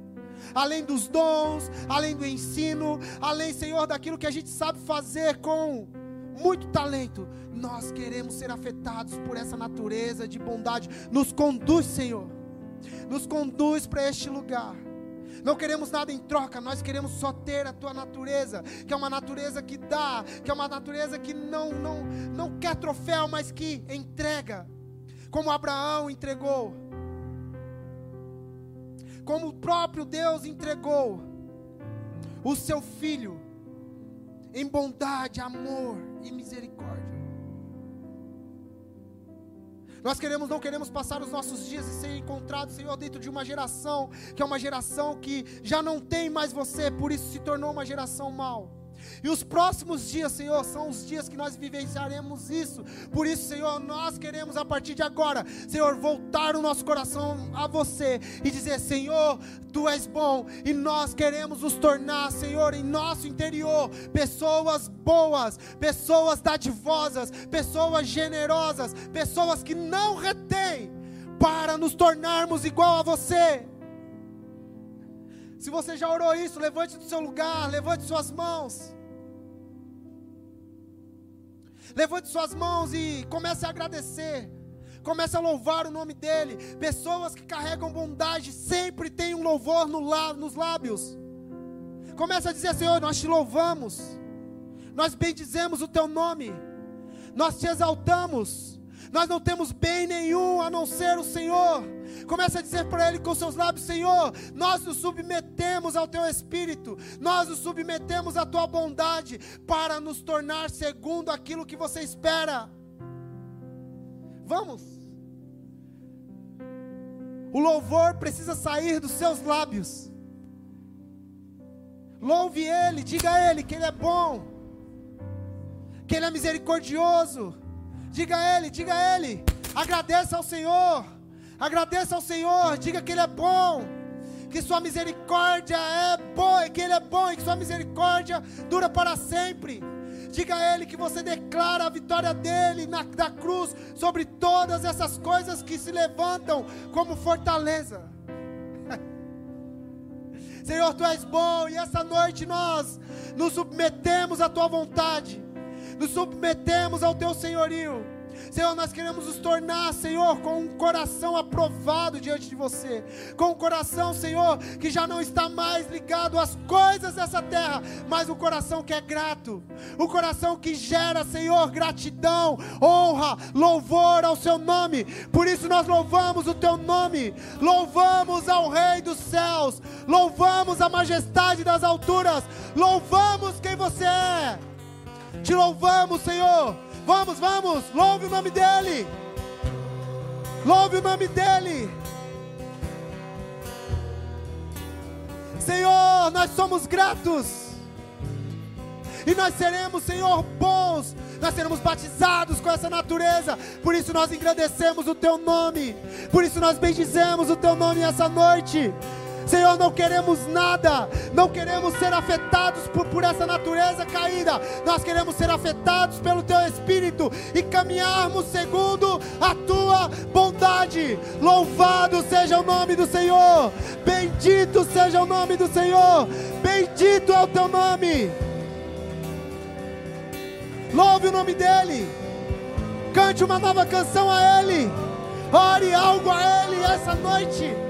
além dos dons, além do ensino, além, Senhor, daquilo que a gente sabe fazer com muito talento, nós queremos ser afetados por essa natureza de bondade. Nos conduz, Senhor. Nos conduz para este lugar. Não queremos nada em troca, nós queremos só ter a tua natureza, que é uma natureza que dá, que é uma natureza que não não não quer troféu, mas que entrega. Como Abraão entregou. Como o próprio Deus entregou o seu filho em bondade, amor e misericórdia. Nós queremos, não queremos passar os nossos dias e ser encontrados, Senhor, dentro de uma geração que é uma geração que já não tem mais você, por isso se tornou uma geração mal. E os próximos dias, Senhor, são os dias que nós vivenciaremos isso. Por isso, Senhor, nós queremos a partir de agora, Senhor, voltar o nosso coração a você e dizer: Senhor, tu és bom. E nós queremos nos tornar, Senhor, em nosso interior, pessoas boas, pessoas dadivosas, pessoas generosas, pessoas que não retêm, para nos tornarmos igual a você. Se você já orou isso, levante do seu lugar, levante suas mãos. Levante suas mãos e comece a agradecer. Comece a louvar o nome dEle. Pessoas que carregam bondade sempre têm um louvor no nos lábios. Comece a dizer, Senhor, nós te louvamos. Nós bendizemos o teu nome. Nós te exaltamos. Nós não temos bem nenhum a não ser o Senhor. Comece a dizer para Ele com seus lábios: Senhor, nós nos submetemos ao Teu Espírito, nós nos submetemos à Tua bondade, para nos tornar segundo aquilo que você espera. Vamos. O louvor precisa sair dos seus lábios. Louve Ele, diga a Ele que Ele é bom, que Ele é misericordioso. Diga a Ele, diga a Ele, agradeça ao Senhor. Agradeça ao Senhor, diga que Ele é bom, que Sua misericórdia é boa, que Ele é bom e que Sua misericórdia dura para sempre. Diga a Ele que você declara a vitória dele na, da cruz sobre todas essas coisas que se levantam como fortaleza. Senhor, Tu és bom e essa noite nós nos submetemos à Tua vontade, nos submetemos ao Teu senhorio. Senhor, nós queremos nos tornar, Senhor, com um coração aprovado diante de você, com um coração, Senhor, que já não está mais ligado às coisas dessa terra, mas um coração que é grato, um coração que gera, Senhor, gratidão, honra, louvor ao seu nome. Por isso nós louvamos o teu nome, louvamos ao Rei dos céus, louvamos a majestade das alturas, louvamos quem você é. Te louvamos, Senhor. Vamos, vamos, louve o nome dEle. Louve o nome dEle. Senhor, nós somos gratos. E nós seremos, Senhor, bons. Nós seremos batizados com essa natureza. Por isso nós engrandecemos o Teu nome. Por isso nós bendizemos o Teu nome essa noite. Senhor, não queremos nada, não queremos ser afetados por, por essa natureza caída, nós queremos ser afetados pelo Teu Espírito e caminharmos segundo a Tua bondade. Louvado seja o nome do Senhor, bendito seja o nome do Senhor, bendito é o Teu nome. Louve o nome dEle, cante uma nova canção a Ele, ore algo a Ele essa noite.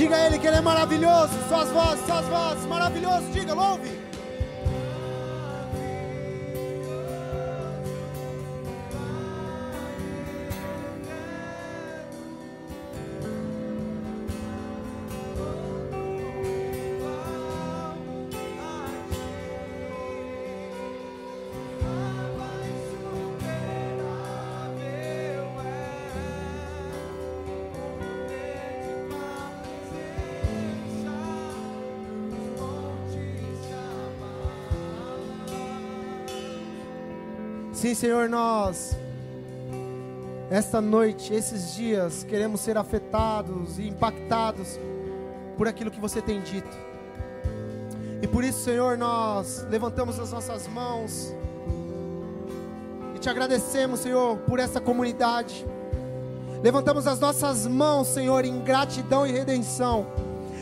Diga a Ele que Ele é maravilhoso. Suas vozes, suas vozes, maravilhoso. Diga, louve. Sim, Senhor, nós, esta noite, esses dias, queremos ser afetados e impactados por aquilo que você tem dito. E por isso, Senhor, nós levantamos as nossas mãos e te agradecemos, Senhor, por essa comunidade. Levantamos as nossas mãos, Senhor, em gratidão e redenção.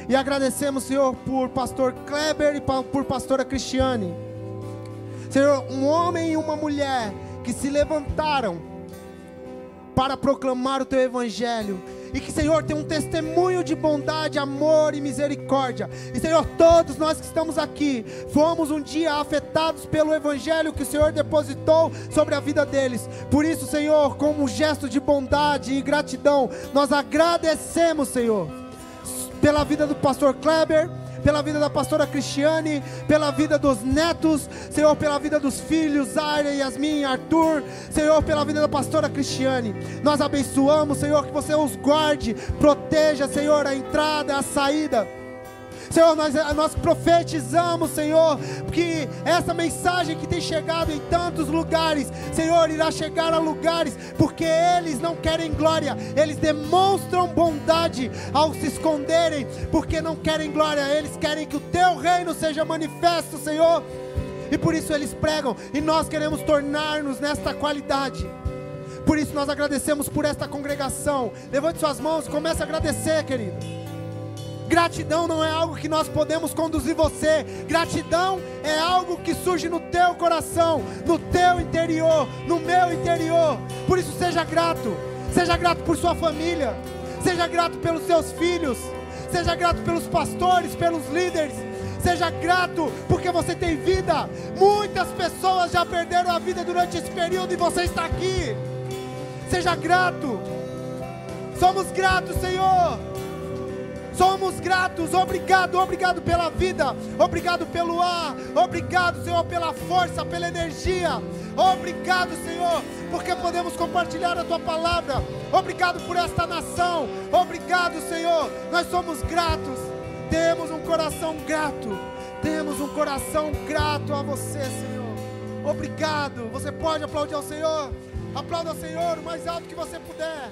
E agradecemos, Senhor, por pastor Kleber e por pastora Cristiane. Senhor, um homem e uma mulher que se levantaram para proclamar o teu evangelho. E que, Senhor, tem um testemunho de bondade, amor e misericórdia. E, Senhor, todos nós que estamos aqui, fomos um dia afetados pelo Evangelho que o Senhor depositou sobre a vida deles. Por isso, Senhor, como um gesto de bondade e gratidão, nós agradecemos, Senhor, pela vida do pastor Kleber pela vida da pastora Cristiane, pela vida dos netos, Senhor, pela vida dos filhos, Aira, Yasmin, Arthur, Senhor, pela vida da pastora Cristiane. Nós abençoamos, Senhor, que você os guarde, proteja, Senhor, a entrada, a saída. Senhor, nós, nós profetizamos, Senhor, que essa mensagem que tem chegado em tantos lugares, Senhor, irá chegar a lugares, porque eles não querem glória, eles demonstram bondade ao se esconderem, porque não querem glória, eles querem que o teu reino seja manifesto, Senhor. E por isso eles pregam, e nós queremos tornar-nos nesta qualidade. Por isso nós agradecemos por esta congregação. Levante suas mãos, comece a agradecer, querido. Gratidão não é algo que nós podemos conduzir você. Gratidão é algo que surge no teu coração, no teu interior, no meu interior. Por isso seja grato. Seja grato por sua família. Seja grato pelos seus filhos. Seja grato pelos pastores, pelos líderes. Seja grato, porque você tem vida. Muitas pessoas já perderam a vida durante esse período e você está aqui. Seja grato. Somos gratos, Senhor. Somos gratos, obrigado, obrigado pela vida, obrigado pelo ar, obrigado, Senhor, pela força, pela energia, obrigado, Senhor, porque podemos compartilhar a tua palavra, obrigado por esta nação, obrigado, Senhor, nós somos gratos, temos um coração grato, temos um coração grato a você, Senhor, obrigado. Você pode aplaudir ao Senhor, aplauda ao Senhor o mais alto que você puder.